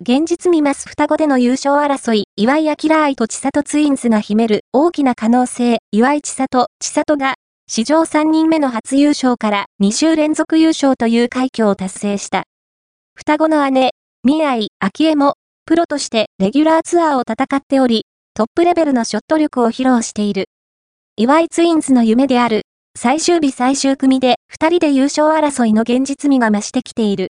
現実見ます双子での優勝争い、岩井明愛と千里ツインズが秘める大きな可能性、岩井千里、千里が、史上3人目の初優勝から2週連続優勝という快挙を達成した。双子の姉、宮井、明恵も、プロとしてレギュラーツアーを戦っており、トップレベルのショット力を披露している。岩井ツインズの夢である、最終日最終組で2人で優勝争いの現実味が増してきている。